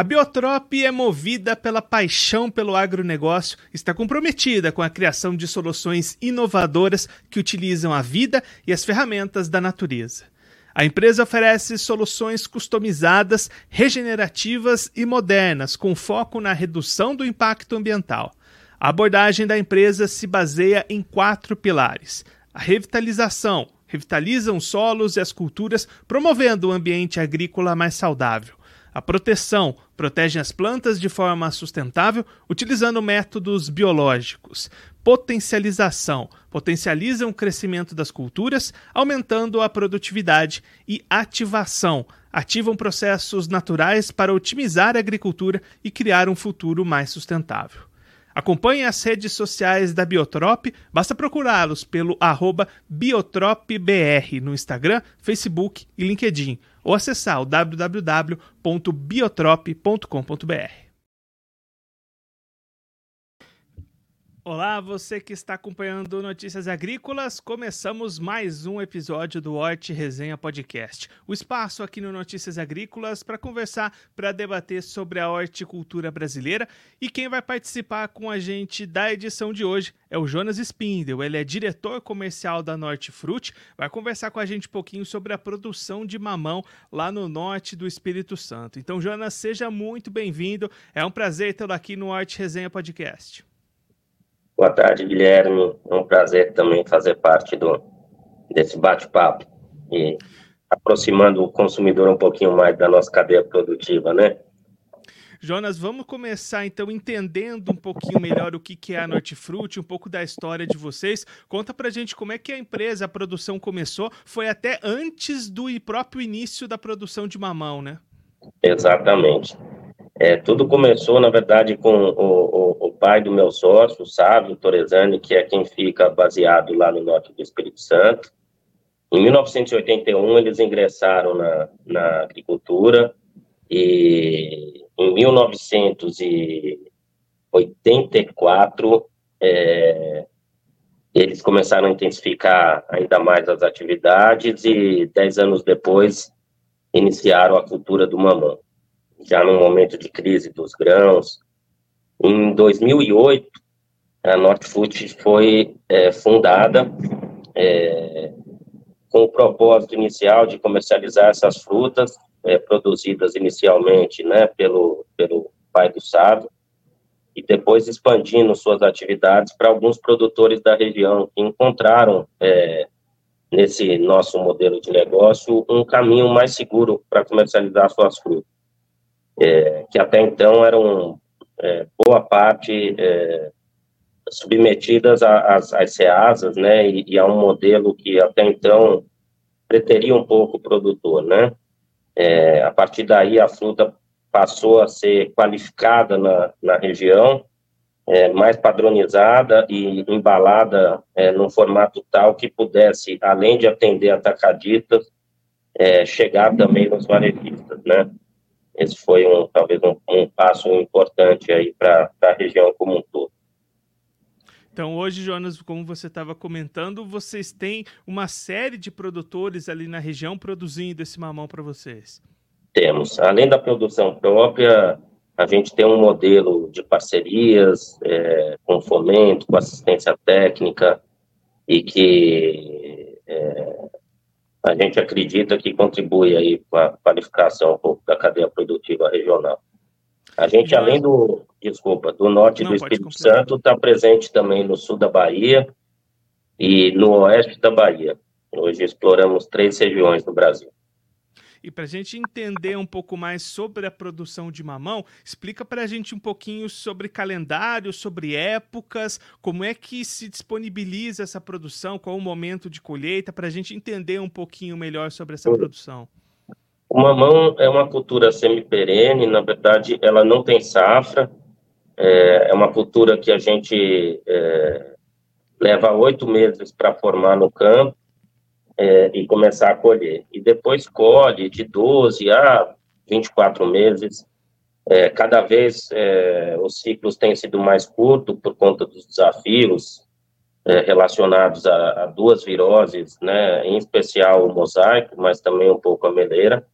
A Biotrop é movida pela paixão pelo agronegócio, está comprometida com a criação de soluções inovadoras que utilizam a vida e as ferramentas da natureza. A empresa oferece soluções customizadas, regenerativas e modernas, com foco na redução do impacto ambiental. A abordagem da empresa se baseia em quatro pilares: a revitalização, revitalizam solos e as culturas, promovendo um ambiente agrícola mais saudável. A proteção protege as plantas de forma sustentável utilizando métodos biológicos. Potencialização potencializam o crescimento das culturas, aumentando a produtividade. E ativação ativam processos naturais para otimizar a agricultura e criar um futuro mais sustentável. Acompanhe as redes sociais da Biotrop, basta procurá-los pelo biotropbr no Instagram, Facebook e LinkedIn, ou acessar o www.biotrop.com.br. Olá, você que está acompanhando Notícias Agrícolas, começamos mais um episódio do Horti Resenha Podcast. O espaço aqui no Notícias Agrícolas para conversar, para debater sobre a horticultura brasileira. E quem vai participar com a gente da edição de hoje é o Jonas Spindel. Ele é diretor comercial da Norte Fruit. Vai conversar com a gente um pouquinho sobre a produção de mamão lá no norte do Espírito Santo. Então, Jonas, seja muito bem-vindo. É um prazer tê-lo aqui no Horti Resenha Podcast. Boa tarde, Guilherme. É um prazer também fazer parte do, desse bate-papo e aproximando o consumidor um pouquinho mais da nossa cadeia produtiva, né? Jonas, vamos começar então entendendo um pouquinho melhor o que, que é a Nortifruti, um pouco da história de vocês. Conta pra gente como é que a empresa, a produção começou. Foi até antes do próprio início da produção de mamão, né? Exatamente. É, tudo começou, na verdade, com o, o, o, pai do meu sócio, o Sávio Torezani, que é quem fica baseado lá no norte do Espírito Santo. Em 1981, eles ingressaram na, na agricultura e em 1984 é, eles começaram a intensificar ainda mais as atividades e dez anos depois iniciaram a cultura do mamão já no momento de crise dos grãos. Em 2008, a Northfoot foi é, fundada é, com o propósito inicial de comercializar essas frutas é, produzidas inicialmente né, pelo, pelo pai do sábio e depois expandindo suas atividades para alguns produtores da região que encontraram é, nesse nosso modelo de negócio um caminho mais seguro para comercializar suas frutas é, que até então eram é, boa parte é, submetidas às, CEASAs, né, e, e, a um modelo que até então preteria um pouco o produtor, né. É, a partir daí, a fruta passou a ser qualificada na, na região, é, mais padronizada e embalada é, num formato tal que pudesse, além de atender atacadistas, é, chegar também nos varejistas, né? Esse foi um, talvez um, um passo importante aí para a região como um todo. Então, hoje, Jonas, como você estava comentando, vocês têm uma série de produtores ali na região produzindo esse mamão para vocês. Temos. Além da produção própria, a gente tem um modelo de parcerias é, com fomento, com assistência técnica, e que é, a gente acredita que contribui aí com a qualificação um pouco da cadeia produtiva regional. A gente, além do, desculpa, do norte Não, do Espírito Santo, está presente também no sul da Bahia e no oeste da Bahia. Hoje exploramos três regiões do Brasil. E para a gente entender um pouco mais sobre a produção de mamão, explica para a gente um pouquinho sobre calendário, sobre épocas, como é que se disponibiliza essa produção, qual o momento de colheita, para a gente entender um pouquinho melhor sobre essa produção. O mamão é uma cultura semi-perene, na verdade, ela não tem safra, é, é uma cultura que a gente é, leva oito meses para formar no campo, é, e começar a colher. E depois colhe de 12 a 24 meses. É, cada vez é, os ciclos têm sido mais curtos por conta dos desafios é, relacionados a, a, duas viroses, né, em especial o mosaico, mas também um pouco a meleira,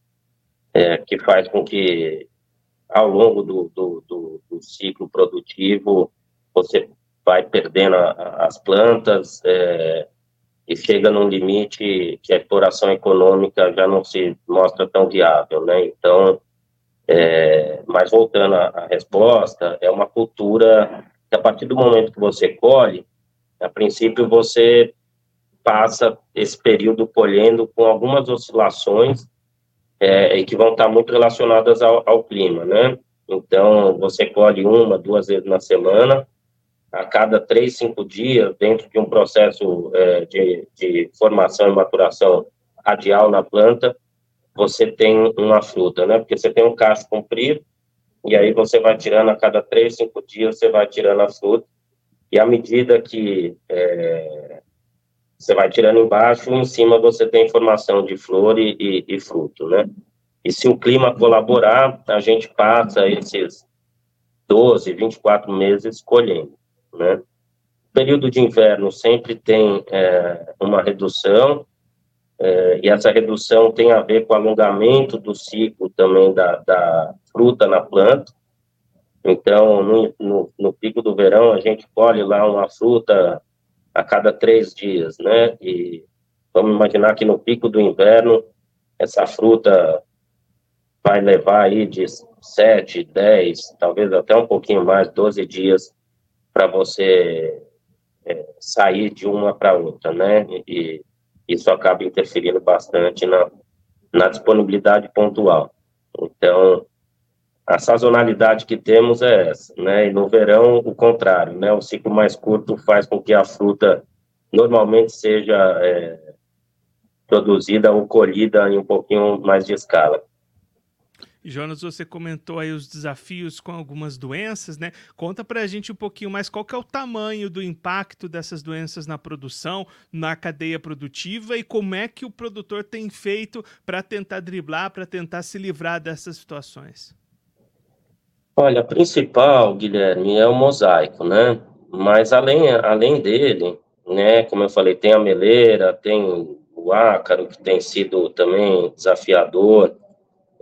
é, que faz com que ao longo do, do, do, do ciclo produtivo, você vai perdendo a, as plantas é, e chega num limite que a exploração econômica já não se mostra tão viável, né? Então, é, mas voltando à, à resposta, é uma cultura que a partir do momento que você colhe, a princípio você passa esse período colhendo com algumas oscilações é, e que vão estar muito relacionadas ao, ao, clima, né? Então, você colhe uma, duas vezes na semana, a cada três, cinco dias, dentro de um processo é, de, de formação e maturação radial na planta, você tem uma fruta, né? Porque você tem um cacho comprido, e aí você vai tirando a cada três, cinco dias, você vai tirando a fruta, e à medida que é, você vai tirando embaixo, em cima você tem formação de flor e, e, e fruto, né? E se o clima colaborar, a gente passa esses 12, 24 meses colhendo, né? O período de inverno sempre tem é, uma redução, é, e essa redução tem a ver com o alongamento do ciclo também da, da fruta na planta. Então, no, no, no, pico do verão, a gente colhe lá uma fruta a cada três dias, né? E vamos imaginar que no pico do inverno, essa fruta vai levar aí de sete, dez, talvez até um pouquinho mais, doze dias para você é, sair de uma para outra, né? E isso acaba interferindo bastante na, na disponibilidade pontual. Então, a sazonalidade que temos é essa, né? E no verão, o contrário, né? O ciclo mais curto faz com que a fruta normalmente seja é, produzida ou colhida em um pouquinho mais de escala. Jonas, você comentou aí os desafios com algumas doenças, né? Conta para a gente um pouquinho mais qual que é o tamanho do impacto dessas doenças na produção, na cadeia produtiva e como é que o produtor tem feito para tentar driblar, para tentar se livrar dessas situações. Olha, a principal, Guilherme, é o mosaico, né? Mas além, além dele, né, como eu falei, tem a meleira, tem o ácaro, que tem sido também desafiador,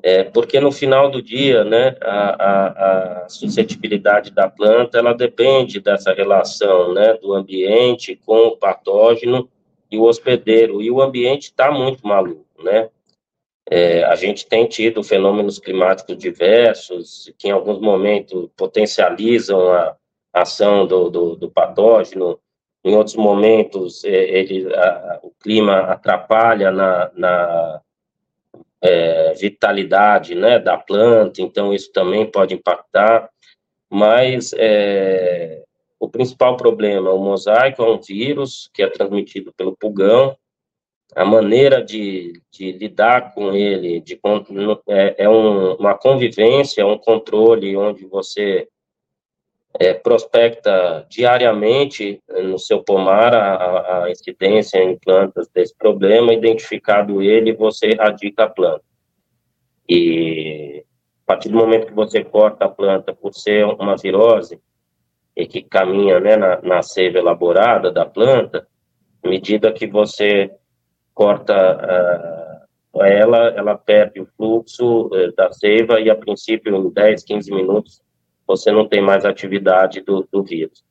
é, porque no final do dia, né, a, a, a, suscetibilidade da planta, ela depende dessa relação, né, do ambiente com o patógeno e o hospedeiro, e o ambiente está muito maluco, né, é, a gente tem tido fenômenos climáticos diversos, que em alguns momentos potencializam a ação do, do, do patógeno, em outros momentos é, ele, a, o clima atrapalha na, na é, vitalidade né, da planta, então isso também pode impactar, mas é, o principal problema, o mosaico é um vírus que é transmitido pelo pulgão, a maneira de, de lidar com ele de, é, é um, uma convivência, um controle onde você é, prospecta diariamente no seu pomar a, a, incidência em plantas desse problema, identificado ele, você erradica a planta. E a partir do momento que você corta a planta por ser uma virose e que caminha né, na, na seiva elaborada da planta, à medida que você corta uh, ela, ela perde o fluxo uh, da seiva e, a princípio, em 10, 15 minutos, você não tem mais atividade do, do vírus.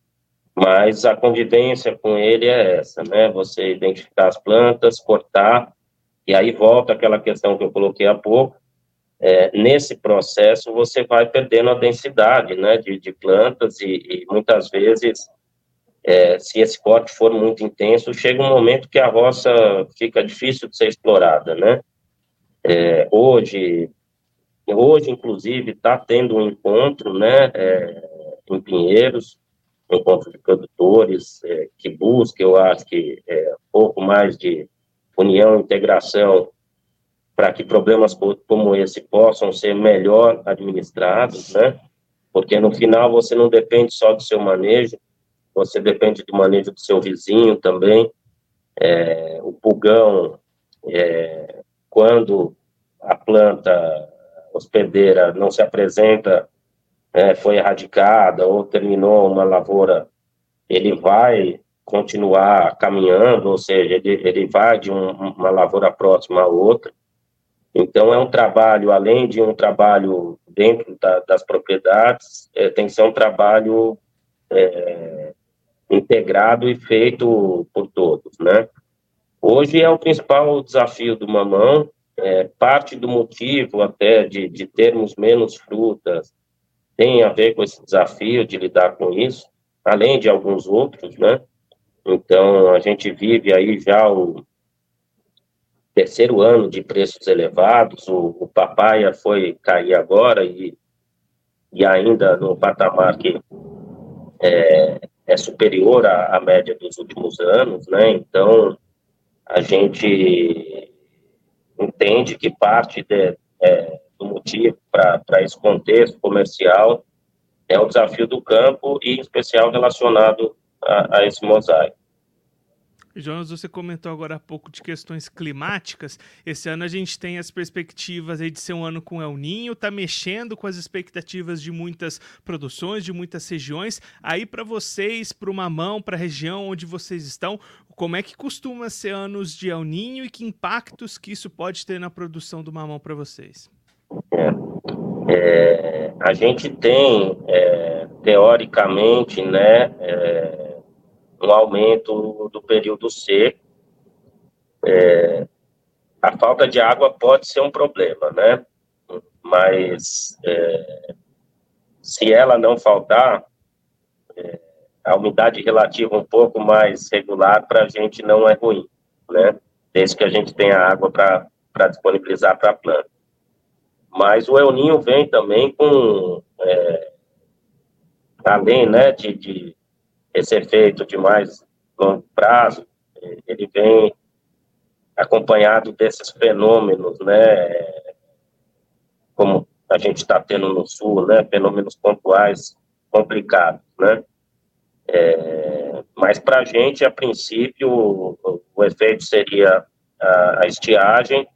Mas a convivência com ele é essa, né? Você identificar as plantas, cortar, e aí volta aquela questão que eu coloquei há pouco. É, nesse processo, você vai perdendo a densidade, né, de, de plantas e, e muitas vezes é, se esse corte for muito intenso, chega um momento que a roça fica difícil de ser explorada, né? É, hoje, hoje, inclusive, está tendo um encontro, né, é, em Pinheiros, um encontro de produtores é, que busca, eu acho que, é, um pouco mais de união, integração, para que problemas como esse possam ser melhor administrados, né? Porque no final você não depende só do seu manejo, você depende do manejo do seu vizinho também. É, o pulgão, é, quando a planta hospedeira não se apresenta, é, foi erradicada ou terminou uma lavoura, ele vai continuar caminhando, ou seja, ele, ele vai de um, uma lavoura próxima a outra. Então, é um trabalho, além de um trabalho dentro da, das propriedades, é, tem que ser um trabalho é, integrado e feito por todos, né? Hoje é o principal desafio do mamão, é, parte do motivo até de, de termos menos frutas tem a ver com esse desafio de lidar com isso, além de alguns outros, né? Então, a gente vive aí já o terceiro ano de preços elevados, o, o papaya foi cair agora e, e ainda no patamar que é, é superior à, à média dos últimos anos, né? Então, a gente entende que parte de, é, do motivo para esse contexto comercial é o desafio do campo e, em especial, relacionado a, a esse mosaico. Jonas, você comentou agora há pouco de questões climáticas. Esse ano a gente tem as perspectivas de ser um ano com El Ninho, tá mexendo com as expectativas de muitas produções, de muitas regiões. Aí para vocês, para o Mamão, para a região onde vocês estão, como é que costuma ser anos de El Ninho e que impactos que isso pode ter na produção do mamão para vocês? É, é, a gente tem, é, teoricamente, né, é, um aumento do período seco. É, a falta de água pode ser um problema, né? Mas é, se ela não faltar, é, a umidade relativa um pouco mais regular para a gente não é ruim, né? Desde que a gente tenha água para disponibilizar para a planta. Mas o El Ninho vem também com, é, além né, de, de esse efeito de mais longo prazo, ele vem acompanhado desses fenômenos, né, como a gente está tendo no sul, né, fenômenos pontuais complicados, né, é, mas para a gente, a princípio, o, o efeito seria a, a estiagem,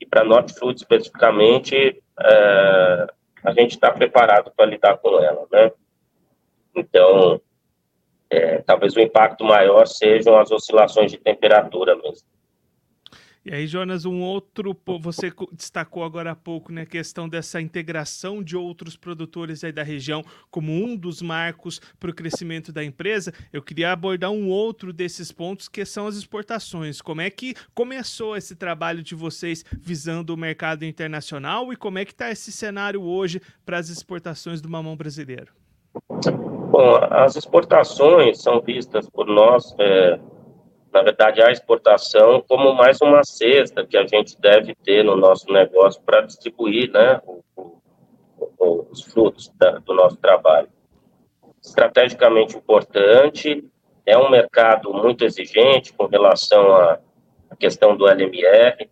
e para Norte Fruit especificamente, é, a gente está preparado para lidar com ela, né, então, é, talvez o impacto maior sejam as oscilações de temperatura mesmo. E aí, Jonas, um outro, você destacou agora há pouco, né, a questão dessa integração de outros produtores aí da região como um dos marcos para o crescimento da empresa. Eu queria abordar um outro desses pontos que são as exportações. Como é que começou esse trabalho de vocês visando o mercado internacional e como é que está esse cenário hoje para as exportações do mamão brasileiro? Bom, as exportações são vistas por nós, é, na verdade, a exportação como mais uma cesta que a gente deve ter no nosso negócio para distribuir né, o, o, os frutos da, do nosso trabalho. Estrategicamente importante, é um mercado muito exigente com relação à, questão do LMR,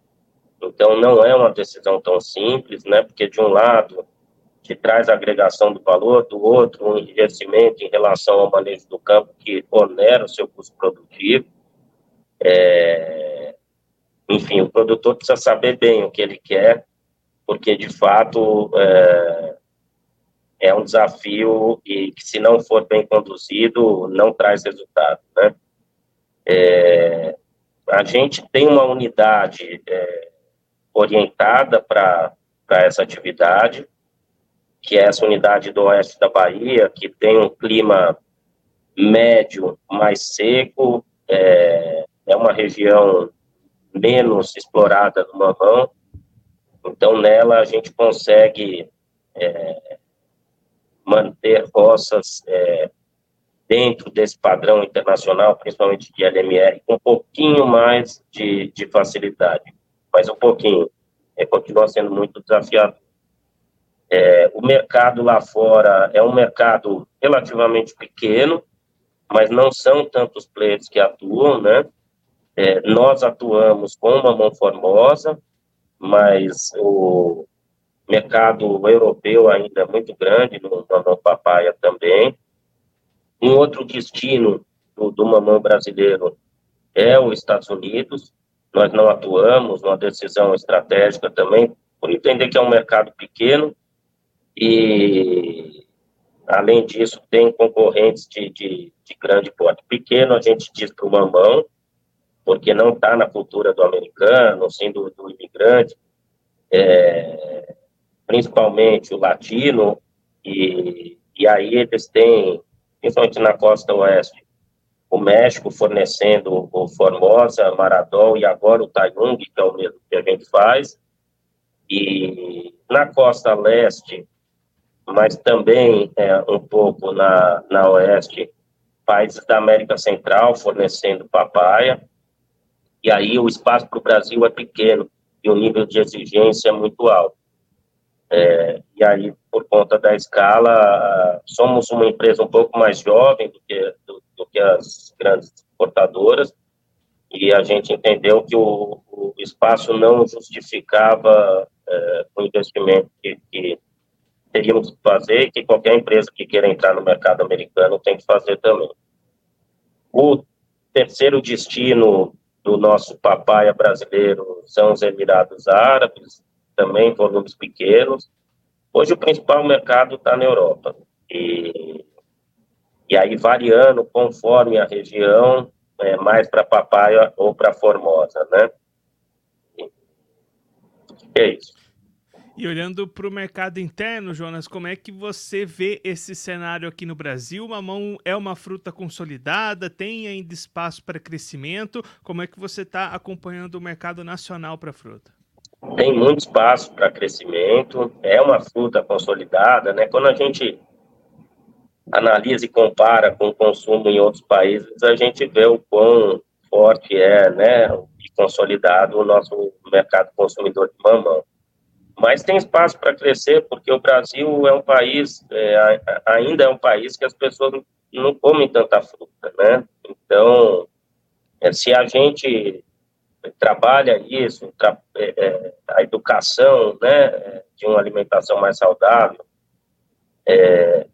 então não é uma decisão tão simples, né, porque de um lado que traz agregação do valor, do outro, um enriquecimento em relação ao manejo do campo que onera o seu custo produtivo. É, enfim, o produtor precisa saber bem o que ele quer, porque de fato é, é um desafio e que se não for bem conduzido não traz resultado, né? É, a gente tem uma unidade é, orientada para essa atividade, que é essa unidade do oeste da Bahia, que tem um clima médio mais seco, é, é uma região menos explorada no mamão, então nela a gente consegue é, manter roças é, dentro desse padrão internacional, principalmente de LMR, com um pouquinho mais de, de facilidade, mas um pouquinho, é, continua sendo muito desafiador. É, o mercado lá fora é um mercado relativamente pequeno, mas não são tantos players que atuam, né? É, nós atuamos com uma mão formosa, mas o mercado europeu ainda é muito grande, no mamão papaya também. Um outro destino do, do mamão brasileiro é os Estados Unidos. Nós não atuamos, uma decisão estratégica também, por entender que é um mercado pequeno, e, além disso, tem concorrentes de, de, de grande porte. Pequeno, a gente diz para o mamão, porque não está na cultura do americano, sim do, do imigrante. É, principalmente o latino, e, e aí eles têm, principalmente na costa oeste, o México fornecendo o Formosa, Maradol e agora o Tayung, que é o mesmo que a gente faz. E na costa leste, mas também é, um pouco na, na oeste, países da América Central fornecendo papaya. E aí o espaço para o Brasil é pequeno e o nível de exigência é muito alto. É, e aí, por conta da escala, somos uma empresa um pouco mais jovem do que, do, do que as grandes exportadoras, e a gente entendeu que o, o espaço não justificava é, o investimento que, que teríamos que fazer e que qualquer empresa que queira entrar no mercado americano tem que fazer também. O terceiro destino do nosso papaya brasileiro são os Emirados Árabes, também volumes pequenos. Hoje o principal mercado está na Europa. E, e aí variando conforme a região, é, mais para papaya ou para formosa, né? É isso. E olhando para o mercado interno, Jonas, como é que você vê esse cenário aqui no Brasil? Mamão é uma fruta consolidada, tem ainda espaço para crescimento? Como é que você está acompanhando o mercado nacional para a fruta? tem muito espaço para crescimento, é uma fruta consolidada, né? Quando a gente analisa e compara com o consumo em outros países, a gente vê o quão forte é, né, e consolidado o nosso mercado consumidor de mamão. Mas tem espaço para crescer, porque o Brasil é um país, é, ainda é um país que as pessoas não comem tanta fruta, né? Então, é, se a gente trabalha isso, tra é, é, a educação, né, de uma alimentação mais saudável, é,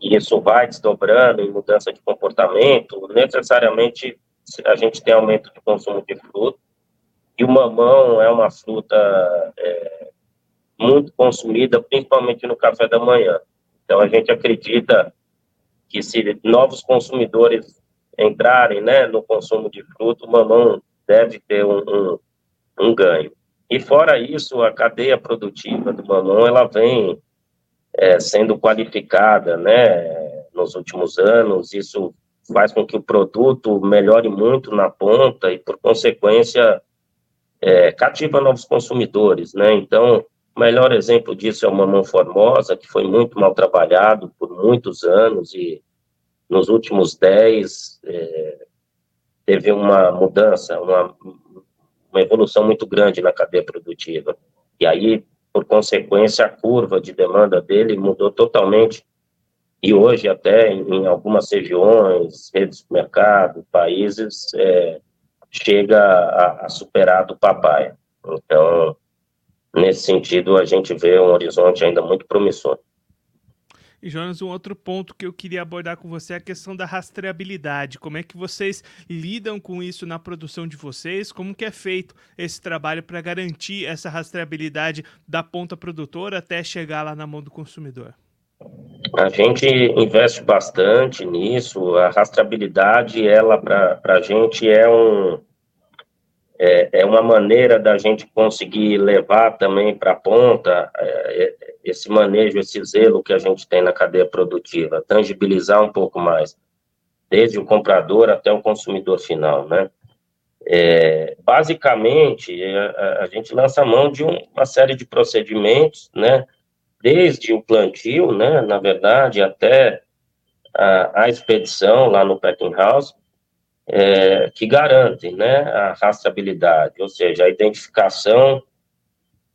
e isso vai desdobrando em mudança de comportamento, necessariamente a gente tem aumento de consumo de fruta, e o mamão é uma fruta é, muito consumida, principalmente no café da manhã. Então, a gente acredita que se novos consumidores entrarem né, no consumo de fruta, o mamão deve ter um, um, um ganho. E fora isso, a cadeia produtiva do mamão, ela vem é, sendo qualificada, né, nos últimos anos, isso faz com que o produto melhore muito na ponta e, por consequência, é, cativa novos consumidores, né, então, o melhor exemplo disso é o mamão formosa, que foi muito mal trabalhado por muitos anos e nos últimos 10, é, teve uma mudança, uma, uma evolução muito grande na cadeia produtiva. E aí, por consequência, a curva de demanda dele mudou totalmente. E hoje, até em, algumas regiões, redes de mercado, países, é, chega a, a superar do papai. Então, nesse sentido, a gente vê um horizonte ainda muito promissor. E Jonas, um outro ponto que eu queria abordar com você é a questão da rastreabilidade. Como é que vocês lidam com isso na produção de vocês? Como que é feito esse trabalho para garantir essa rastreabilidade da ponta produtora até chegar lá na mão do consumidor? A gente investe bastante nisso. A rastreabilidade, ela para a gente é um é, é, uma maneira da gente conseguir levar também para a ponta é, esse manejo, esse zelo que a gente tem na cadeia produtiva, tangibilizar um pouco mais, desde o comprador até o consumidor final, né? É, basicamente, a, é, a, gente lança mão de um, uma série de procedimentos, né? Desde o plantio, né? Na verdade, até a, a expedição lá no packing house, é, que garantem, né? A rastreabilidade, ou seja, a identificação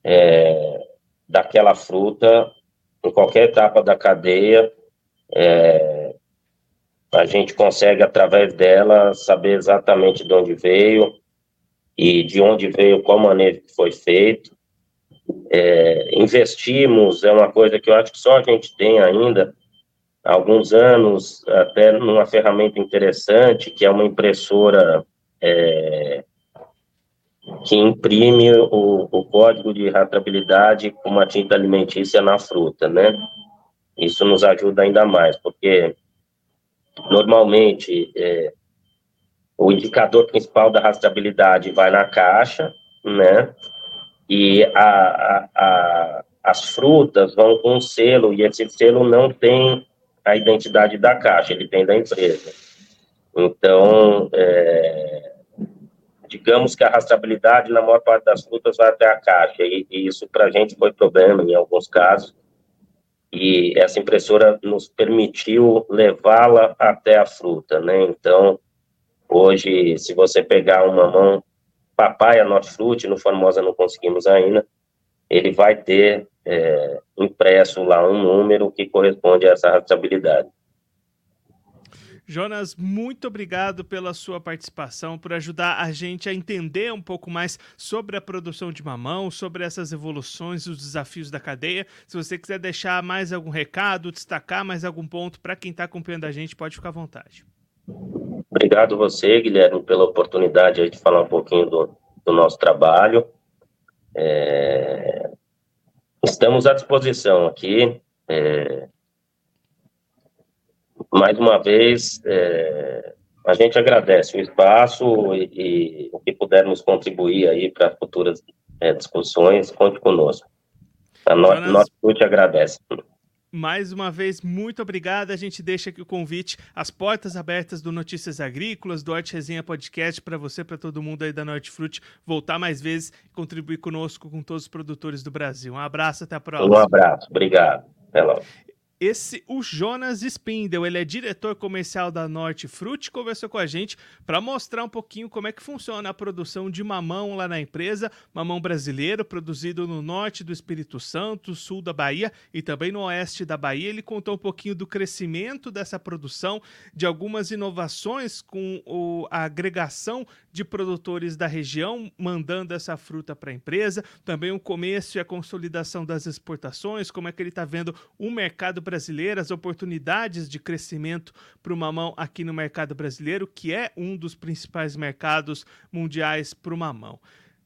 é, daquela fruta em qualquer etapa da cadeia. É, a gente consegue, através dela, saber exatamente de onde veio e de onde veio, qual que foi feito. É, investimos, é uma coisa que eu acho que só a gente tem ainda, há alguns anos, até numa ferramenta interessante, que é uma impressora é, que imprime o, o código de rastreabilidade com uma tinta alimentícia na fruta, né? Isso nos ajuda ainda mais, porque normalmente é, o indicador principal da rastreabilidade vai na caixa, né? E a, a, a, as frutas vão com um selo, e esse selo não tem a identidade da caixa, ele tem da empresa. Então, é, digamos que a rastreabilidade na maior parte das frutas vai até a caixa, e, e isso para a gente foi problema em alguns casos, e essa impressora nos permitiu levá-la até a fruta, né? Então, hoje, se você pegar uma mão papaya Fruit, no Formosa não conseguimos ainda, ele vai ter é, impresso lá um número que corresponde a essa rastreabilidade. Jonas, muito obrigado pela sua participação, por ajudar a gente a entender um pouco mais sobre a produção de mamão, sobre essas evoluções, os desafios da cadeia. Se você quiser deixar mais algum recado, destacar mais algum ponto para quem está acompanhando a gente, pode ficar à vontade. Obrigado você, Guilherme, pela oportunidade de falar um pouquinho do, do nosso trabalho. É... Estamos à disposição aqui. É mais uma vez, é, a gente agradece o espaço e, e, o que pudermos contribuir aí para futuras é, discussões, conte conosco. A no, Jonas, nosso te agradece. Mais uma vez, muito obrigado. A gente deixa aqui o convite, as portas abertas do Notícias Agrícolas, do Horti Resenha Podcast, para você, para todo mundo aí da Norte voltar mais vezes e contribuir conosco, com todos os produtores do Brasil. Um abraço, até a próxima. Um abraço, obrigado. Até logo. Esse, o Jonas Spindel, ele é diretor comercial da Norte Fruit, conversou com a gente para mostrar um pouquinho como é que funciona a produção de mamão lá na empresa, mamão brasileiro, produzido no norte do Espírito Santo, sul da Bahia e também no oeste da Bahia. Ele contou um pouquinho do crescimento dessa produção, de algumas inovações com o, a agregação de produtores da região mandando essa fruta para a empresa, também o começo e a consolidação das exportações, como é que ele está vendo o mercado brasileiro, as oportunidades de crescimento para o mamão aqui no mercado brasileiro, que é um dos principais mercados mundiais para o mamão.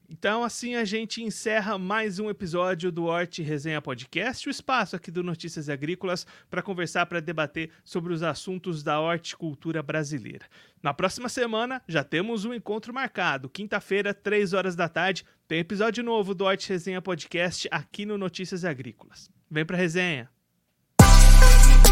Então, assim a gente encerra mais um episódio do Horti Resenha Podcast, o espaço aqui do Notícias Agrícolas para conversar, para debater sobre os assuntos da horticultura brasileira. Na próxima semana já temos um encontro marcado. Quinta-feira, 3 horas da tarde, tem episódio novo do Horti Resenha Podcast aqui no Notícias Agrícolas. Vem para resenha! Thank you.